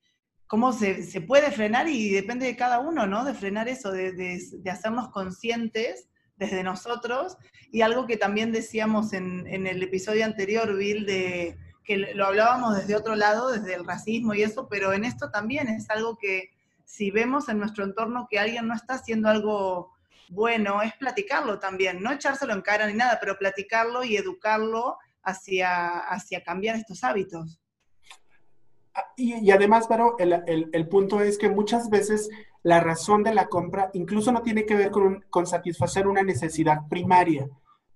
cómo se, puede frenar y depende de cada uno, ¿no? De frenar eso, de, de hacernos conscientes desde nosotros. Y algo que también decíamos en, en el episodio anterior, Bill, de que lo hablábamos desde otro lado, desde el racismo y eso, pero en esto también es algo que si vemos en nuestro entorno que alguien no está haciendo algo bueno, es platicarlo también, no echárselo en cara ni nada, pero platicarlo y educarlo hacia, hacia cambiar estos hábitos. Ah, y, además, pero el, el, punto es que muchas veces la razón de la compra incluso no tiene que ver con, con satisfacer una necesidad primaria,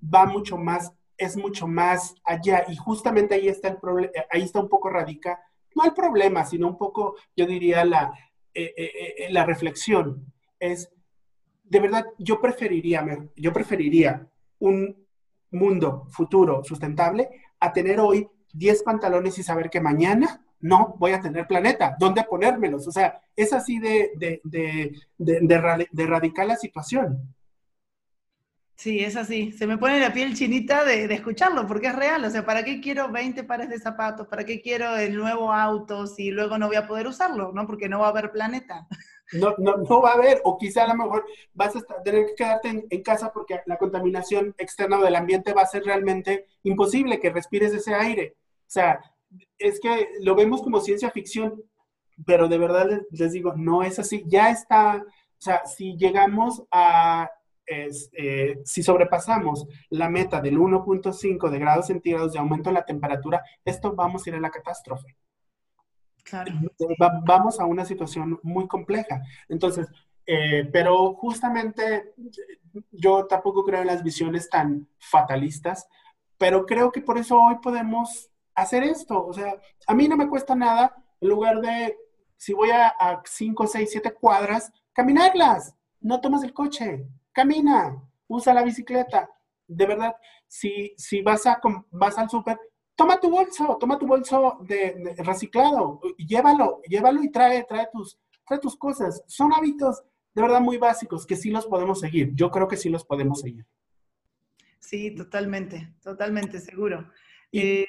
va mucho más es mucho más allá y justamente ahí está el problema, ahí está un poco radica, no el problema, sino un poco, yo diría, la, eh, eh, eh, la reflexión. Es, de verdad, yo preferiría, yo preferiría un mundo futuro sustentable a tener hoy 10 pantalones y saber que mañana no voy a tener planeta, ¿dónde ponérmelos? O sea, es así de, de, de, de radical la situación. Sí, es así. Se me pone la piel chinita de, escucharlo, porque es real. O sea, ¿para qué quiero 20 pares de zapatos? ¿Para qué quiero el nuevo auto si luego no voy a poder usarlo? ¿No? Porque no va a haber planeta. No, no, no va a haber, o quizá a lo mejor vas a tener que quedarte en, casa porque la contaminación externa del ambiente va a ser realmente imposible que respires ese aire. O sea, es que lo vemos como ciencia ficción, pero de verdad les, les digo, no es así. Ya está, o sea, si llegamos a eh, si sobrepasamos la meta del 1.5 de grados centígrados de aumento en la temperatura, esto vamos a ir a la catástrofe. vamos a una situación muy compleja. Entonces, eh, pero justamente yo tampoco creo en las visiones tan fatalistas, pero creo que por eso hoy podemos hacer esto. O sea, a mí no me cuesta nada, en lugar de, si voy a, a 5, 6, 7 cuadras, caminarlas. No tomas el coche camina, usa la bicicleta. De verdad, si, si vas, a, vas al súper, toma tu bolso, toma tu bolso de, reciclado, llévalo, llévalo y trae, trae tus, trae tus cosas. Son hábitos de verdad muy básicos que sí los podemos seguir. Yo creo que sí los podemos seguir. Sí, totalmente, totalmente seguro. Eh,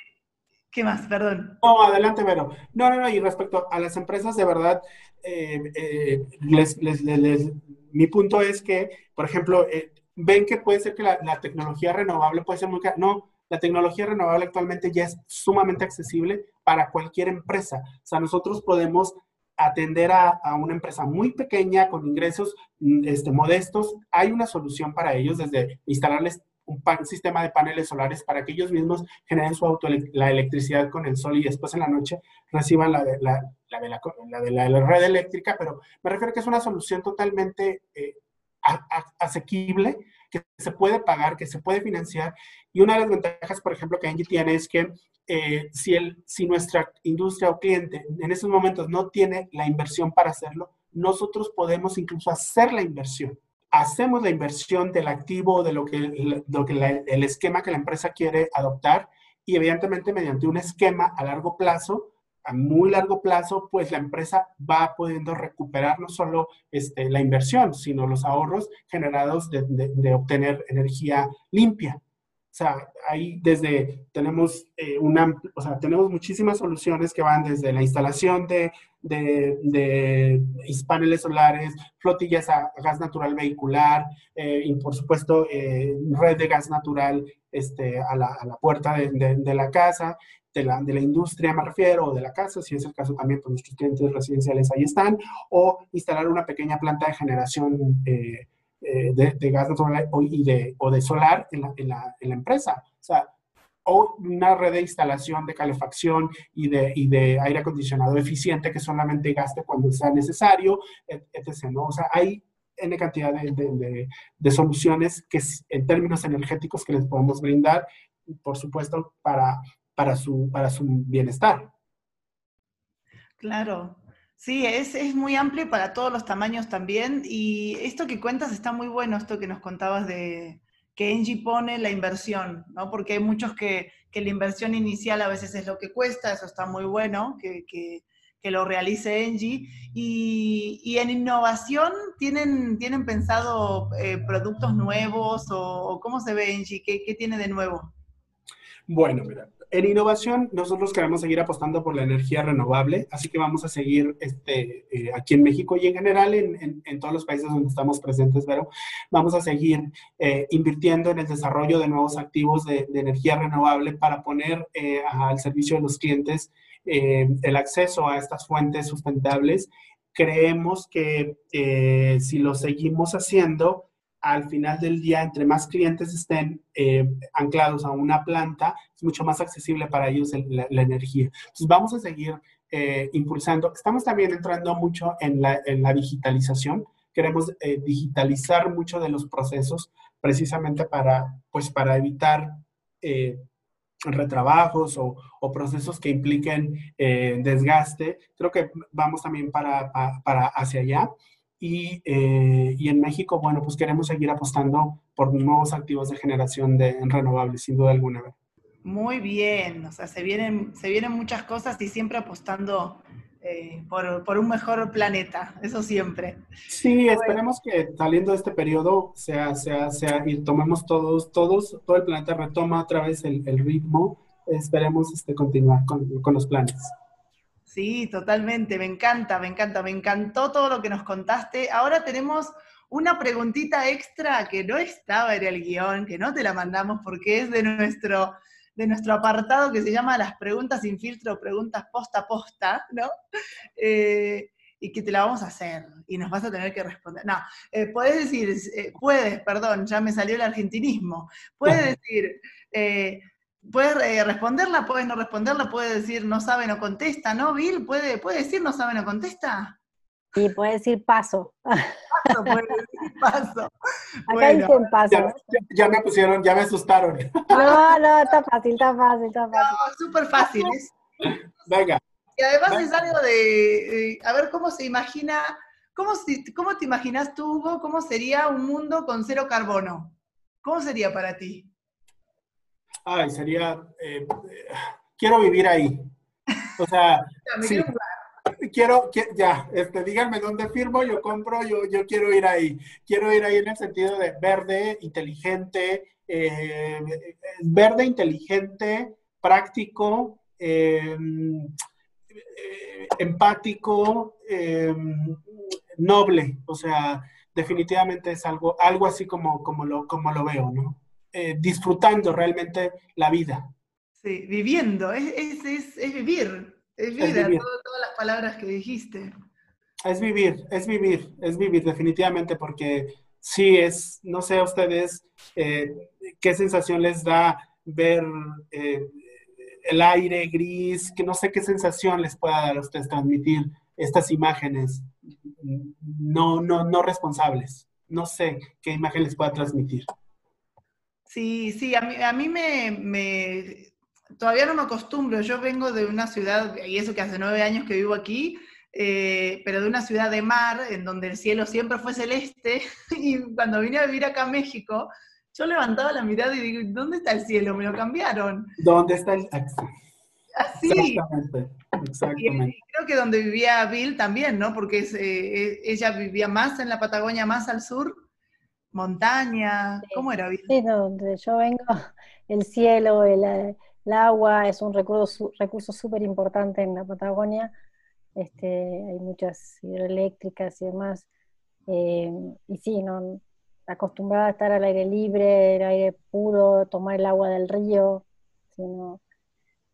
¿Qué más? Perdón. No, adelante, Vero. No, no, no, y respecto a las empresas, de verdad, eh, eh, les, les, les, mi punto es que, por ejemplo, eh, ven que puede ser que la, tecnología renovable puede ser muy cara. No, la tecnología renovable actualmente ya es sumamente accesible para cualquier empresa. O sea, nosotros podemos atender a, una empresa muy pequeña con ingresos mm, este, modestos. Hay una solución para ellos desde instalarles un, sistema de paneles solares para que ellos mismos generen su auto, la electricidad con el sol y después en la noche reciban la de la, de la, red eléctrica, pero me refiero que es una solución totalmente eh, asequible, que se puede pagar, que se puede financiar. Y una de las ventajas, por ejemplo, que Angie tiene es que eh, si, el, si nuestra industria o cliente en esos momentos no tiene la inversión para hacerlo, nosotros podemos incluso hacer la inversión hacemos la inversión del activo, de lo que, lo que el esquema que la empresa quiere adoptar y evidentemente mediante un esquema a largo plazo, a muy largo plazo, pues la empresa va pudiendo recuperar no solo este, la inversión, sino los ahorros generados de obtener energía limpia. O sea, ahí desde, tenemos eh, una, o sea, tenemos muchísimas soluciones que van desde la instalación de, de, de paneles solares, flotillas a, gas natural vehicular, eh, y por supuesto, eh, red de gas natural este, a, la, a la puerta de, de, la casa, de la, de la industria me refiero, o de la casa, si es el caso también, pues nuestros clientes residenciales ahí están, o instalar una pequeña planta de generación eh, de, gas natural y de, o de solar en la, en, la, en la, empresa. O sea, o una red de instalación de calefacción y de, y de aire acondicionado eficiente que solamente gaste cuando sea necesario, etc. ¿no? O sea, hay N cantidad de, de, de, soluciones que en términos energéticos que les podemos brindar por supuesto, para, para, su, para su bienestar. Claro, Sí, es, es, muy amplio para todos los tamaños también. Y esto que cuentas está muy bueno, esto que nos contabas de que Engie pone la inversión, ¿no? Porque hay muchos que, que la inversión inicial a veces es lo que cuesta, eso está muy bueno, que, que, lo realice Engie. Y, y, en innovación, ¿tienen, tienen pensado eh, productos nuevos o, cómo se ve Engie? ¿Qué, ¿Qué tiene de nuevo? Bueno, mira, en innovación, nosotros queremos seguir apostando por la energía renovable, así que vamos a seguir este, eh, aquí en México y en general en, todos los países donde estamos presentes, pero vamos a seguir eh, invirtiendo en el desarrollo de nuevos activos de, energía renovable para poner eh, al servicio de los clientes el acceso a estas fuentes sustentables. Creemos que si lo seguimos haciendo, al final del día, entre más clientes estén eh, anclados a una planta, es mucho más accesible para ellos el, la, la, energía. Entonces, vamos a seguir eh, impulsando. Estamos también entrando mucho en la, en la digitalización. Queremos eh, digitalizar mucho de los procesos precisamente para, pues, para evitar eh, retrabajos o, o, procesos que impliquen eh, desgaste. Creo que vamos también para, para, para hacia allá. Y, eh, y, en México, bueno, pues queremos seguir apostando por nuevos activos de generación de renovables, sin duda alguna. Muy bien, o sea, se vienen, se vienen muchas cosas y siempre apostando eh, por, por, un mejor planeta, eso siempre. Sí, esperemos que saliendo de este periodo sea, sea, sea, y tomemos todos, todos, todo el planeta retoma otra vez el, el ritmo, esperemos este, continuar con, con los planes. Sí, totalmente, me encanta, me encanta, me encantó todo lo que nos contaste. Ahora tenemos una preguntita extra que no estaba en el guion, que no te la mandamos porque es de nuestro, de nuestro apartado que se llama Las preguntas sin filtro, preguntas posta a posta, ¿no? Eh, y que te la vamos a hacer y nos vas a tener que responder. No, eh, puedes decir, eh, puedes, perdón, ya me salió el argentinismo, puedes decir, eh, Puedes eh, responderla, puedes no responderla, puede decir no sabe, no contesta, ¿no, Bill? ¿Puede, puede decir no sabe, no contesta? Sí, puede decir paso. Paso, puede decir paso. Acá bueno, dicen paso. Ya, ya, me pusieron, ya me asustaron. No, no, está fácil, está fácil, está fácil. No, súper fácil. Es, Venga. Y además Venga. es algo de, eh, a ver cómo se imagina, cómo, cómo te imaginas tú, Hugo, cómo sería un mundo con cero carbono? ¿Cómo sería para ti? Ay, sería, eh, quiero vivir ahí. O sea, sí, quiero, quiero, ya, este, díganme dónde firmo, yo compro, yo, yo quiero ir ahí. Quiero ir ahí en el sentido de verde, inteligente, eh, verde, inteligente, práctico, eh, empático, noble. O sea, definitivamente es algo, algo así como, como, lo, como lo veo, ¿no? Eh, disfrutando realmente la vida. Sí, viviendo, es, es, es, es vivir, es vivir, es vivir. Todo, todas las palabras que dijiste. Es vivir, es vivir, es vivir definitivamente porque sí es, no sé a ustedes eh, qué sensación les da ver eh, el aire gris, que no sé qué sensación les pueda dar a ustedes transmitir estas imágenes no, no, no responsables. No sé qué imagen les pueda transmitir. Sí, sí, a mí, a mí me, me, todavía no me acostumbro. Yo vengo de una ciudad, y eso que hace nueve años que vivo aquí, eh, pero de una ciudad de mar, en donde el cielo siempre fue celeste, y cuando vine a vivir acá a México, yo levantaba la mirada y digo, ¿dónde está el cielo? Me lo cambiaron. ¿Dónde está el Así. Exactamente. Exactamente. Y, creo que donde vivía Bill también, ¿no? Porque es, eh, ella vivía más en la Patagonia, más al sur, montaña, sí. ¿cómo era? Sí, donde yo vengo, el cielo, el, el agua es un recurso recurso súper importante en la Patagonia. Este, hay muchas hidroeléctricas y demás. Eh, y sí, no, acostumbrada a estar al aire libre, el aire puro, tomar el agua del río. Sino,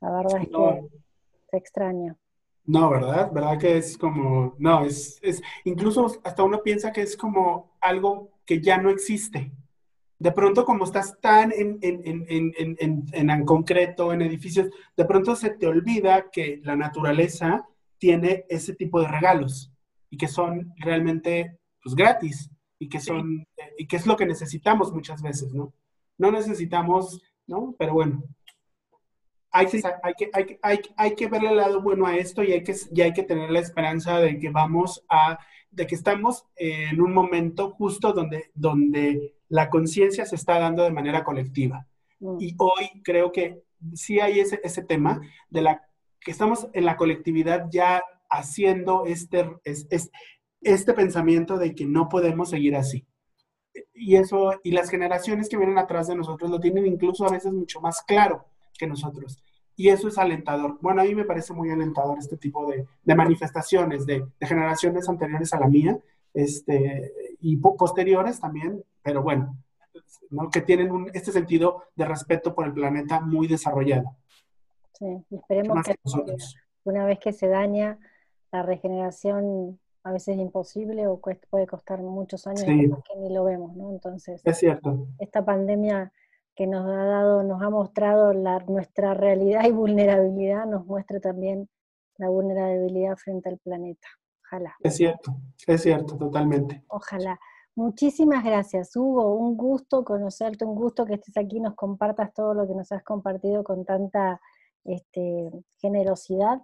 la verdad es no. que se extraña. No, ¿verdad? ¿Verdad que es como, no, es, es, incluso hasta uno piensa que es como algo que ya no existe. De pronto, como estás tan en, en, en, en, en concreto, en edificios, de pronto se te olvida que la naturaleza tiene ese tipo de regalos y que son realmente pues, gratis y que son, sí. y que es lo que necesitamos muchas veces, ¿no? No necesitamos ¿no? Pero bueno, hay que, hay, que, hay, hay, que verle el lado bueno a esto y hay que, y hay que tener la esperanza de que vamos a, de que estamos en un momento justo donde, donde la conciencia se está dando de manera colectiva. Mm. Y hoy creo que sí hay ese, ese tema de la que estamos en la colectividad ya haciendo este, es, este pensamiento de que no podemos seguir así. Y eso, y las generaciones que vienen atrás de nosotros lo tienen incluso a veces mucho más claro que nosotros. Y eso es alentador. Bueno, a mí me parece muy alentador este tipo de, de manifestaciones de, de, generaciones anteriores a la mía este, y posteriores también, pero bueno, ¿no? que tienen un, este sentido de respeto por el planeta muy desarrollado. Sí, esperemos que, una vez que se daña la regeneración a veces es imposible o puede costar muchos años que ni lo vemos, ¿no? Entonces, es cierto. Esta pandemia que nos ha dado, nos ha mostrado la, nuestra realidad y vulnerabilidad, nos muestra también la vulnerabilidad frente al planeta. Ojalá. Es cierto, es cierto, totalmente. Ojalá. Muchísimas gracias, Hugo. Un gusto conocerte, un gusto que estés aquí, nos compartas todo lo que nos has compartido con tanta este, generosidad.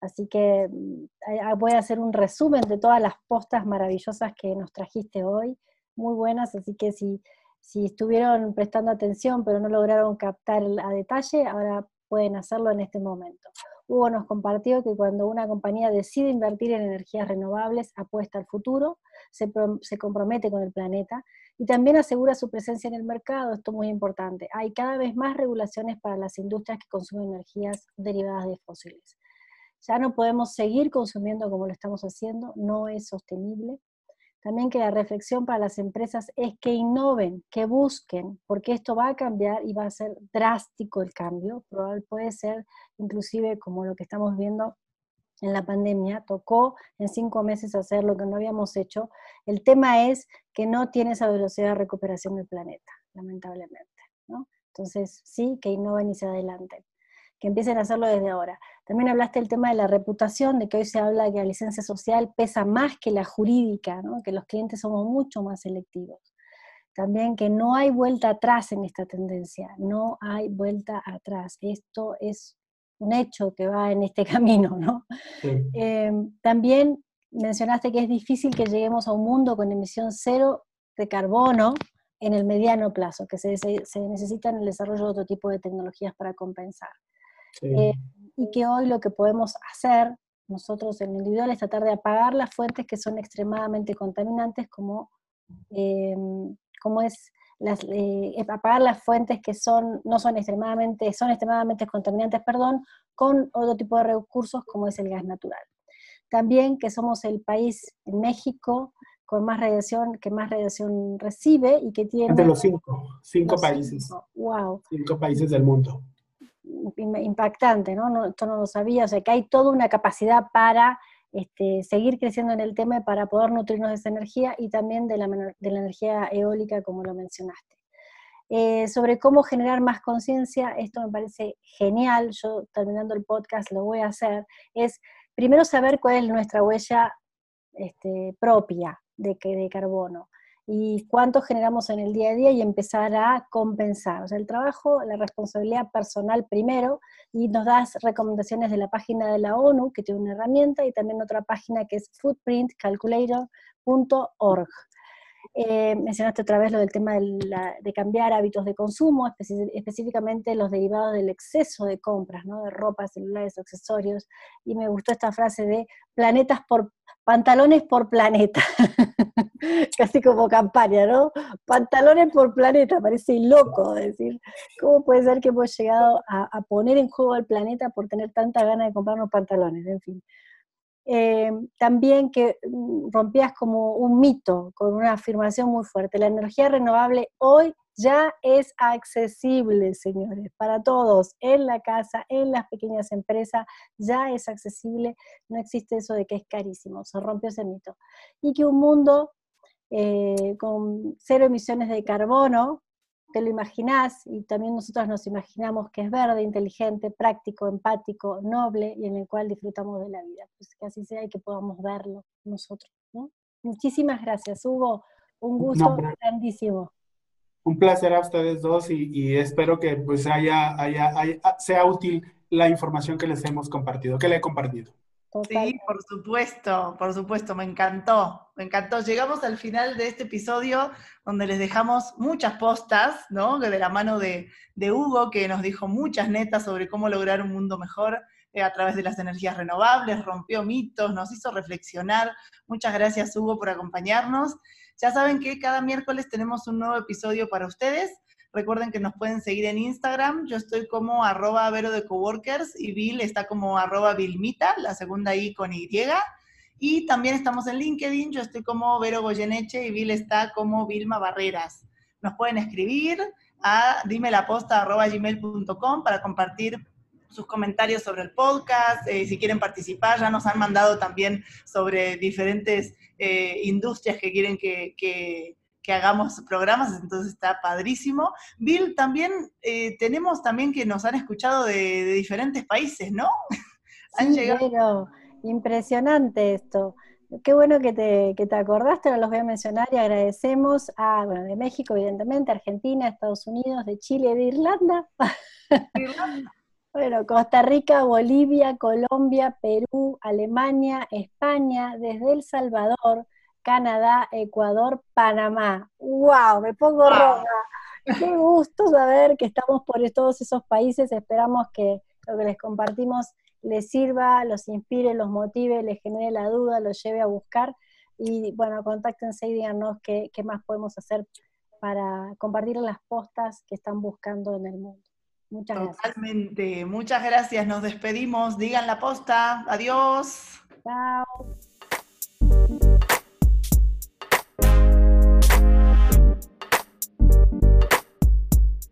Así que mm, voy a hacer un resumen de todas las postas maravillosas que nos trajiste hoy, muy buenas, así que si, si estuvieron prestando atención pero no lograron captar a detalle, ahora pueden hacerlo en este momento. Hugo nos compartió que cuando una compañía decide invertir en energías renovables, apuesta al futuro, se, se, compromete con el planeta y también asegura su presencia en el mercado, esto es muy importante. Hay cada vez más regulaciones para las industrias que consumen energías derivadas de fósiles. Ya no podemos seguir consumiendo como lo estamos haciendo, no es sostenible. También que la reflexión para las empresas es que innoven, que busquen, porque esto va a cambiar y va a ser drástico el cambio. Probable puede ser inclusive como lo que estamos viendo en la pandemia, tocó en cinco meses hacer lo que no habíamos hecho. El tema es que no tiene esa velocidad de recuperación del planeta, lamentablemente. Entonces, sí, que innoven y se adelanten que empiecen a hacerlo desde ahora. También hablaste del tema de la reputación, de que hoy se habla que la licencia social pesa más que la jurídica, que los clientes somos mucho más selectivos. También que no hay vuelta atrás en esta tendencia, no hay vuelta atrás. Esto es un hecho que va en este camino, ¿no? Eh, también mencionaste que es difícil que lleguemos a un mundo con emisión cero de carbono en el mediano plazo, que se, se necesita en el desarrollo de otro tipo de tecnologías para compensar. Eh, y que hoy lo que podemos hacer nosotros en lo individual es tratar de apagar las fuentes que son extremadamente contaminantes, como, eh, como es las, eh, apagar las fuentes que son, no son extremadamente, son extremadamente contaminantes, perdón, con otro tipo de recursos como es el gas natural. También que somos el país en México con más radiación, que más radiación recibe y que tiene... De los cinco, cinco países. Wow. Cinco países del mundo impactante, ¿no? Esto no lo sabía, o sea que hay toda una capacidad para este, seguir creciendo en el tema para poder nutrirnos de esa energía y también de la, de la energía eólica, como lo mencionaste. Eh, sobre cómo generar más conciencia, esto me parece genial, yo terminando el podcast lo voy a hacer, es primero saber cuál es nuestra huella este, propia de, de carbono y cuánto generamos en el día a día y empezar a compensar. O sea, el trabajo, la responsabilidad personal primero, y nos das recomendaciones de la página de la ONU, que tiene una herramienta, y también otra página que es footprintcalculator.org. Eh, mencionaste otra vez lo del tema de, cambiar hábitos de consumo, específicamente los derivados del exceso de compras, ¿no? de ropa, celulares, accesorios, y me gustó esta frase de planetas por pantalones por planeta, casi como campaña, ¿no? Pantalones por planeta, parece loco decir, ¿cómo puede ser que hemos llegado a, poner en juego al planeta por tener tanta ganas de comprarnos pantalones? En fin. Eh, también que mm, rompías como un mito con una afirmación muy fuerte, la energía renovable hoy ya es accesible, señores, para todos, en la casa, en las pequeñas empresas, ya es accesible, no existe eso de que es carísimo, se rompió ese mito. Y que un mundo eh, con cero emisiones de carbono, te lo imaginás y también nosotros nos imaginamos que es verde, inteligente, práctico, empático, noble y en el cual disfrutamos de la vida. Pues que así sea y que podamos verlo nosotros. Muchísimas gracias, Hugo. Un gusto grandísimo. Un placer a ustedes dos y, espero que pues haya, haya, sea útil la información que les hemos compartido, que le he compartido. Sí, por supuesto, por supuesto, me encantó, me encantó. Llegamos al final de este episodio donde les dejamos muchas postas, ¿no? De la mano de, Hugo, que nos dijo muchas netas sobre cómo lograr un mundo mejor eh, a través de las energías renovables, rompió mitos, nos hizo reflexionar. Muchas gracias, Hugo, por acompañarnos. Ya saben que cada miércoles tenemos un nuevo episodio para ustedes. Recuerden que nos pueden seguir en Instagram. Yo estoy como arroba Vero de Coworkers y Bill está como arroba Vilmita, la segunda I con Y. Y también estamos en LinkedIn. Yo estoy como Vero Goyeneche y Bill está como Vilma Barreras. Nos pueden escribir a dimelaposta.gmail.com para compartir sus comentarios sobre el podcast, eh, si quieren participar, ya nos han mandado también sobre diferentes eh, industrias que quieren que hagamos programas, entonces está padrísimo. Bill, también eh, tenemos también que nos han escuchado de, diferentes países, ¿no? han sí, llegado... impresionante esto. Qué bueno que te, que te acordaste, ahora los voy a mencionar y agradecemos a, bueno, de México, evidentemente, Argentina, Estados Unidos, de Chile, de Irlanda. Irlanda. bueno, Costa Rica, Bolivia, Colombia, Perú, Alemania, España, desde El Salvador, Canadá, Ecuador, Panamá. ¡Wow! Me pongo roja. Qué gusto saber que estamos por todos esos países. Esperamos que lo que les compartimos les sirva, los inspire, los motive, les genere la duda, los lleve a buscar. Y bueno, contáctense y díganos qué, qué más podemos hacer para compartir las postas que están buscando en el mundo. Muchas gracias. Totalmente. Muchas gracias. Nos despedimos. Digan la posta. Adiós. Chao.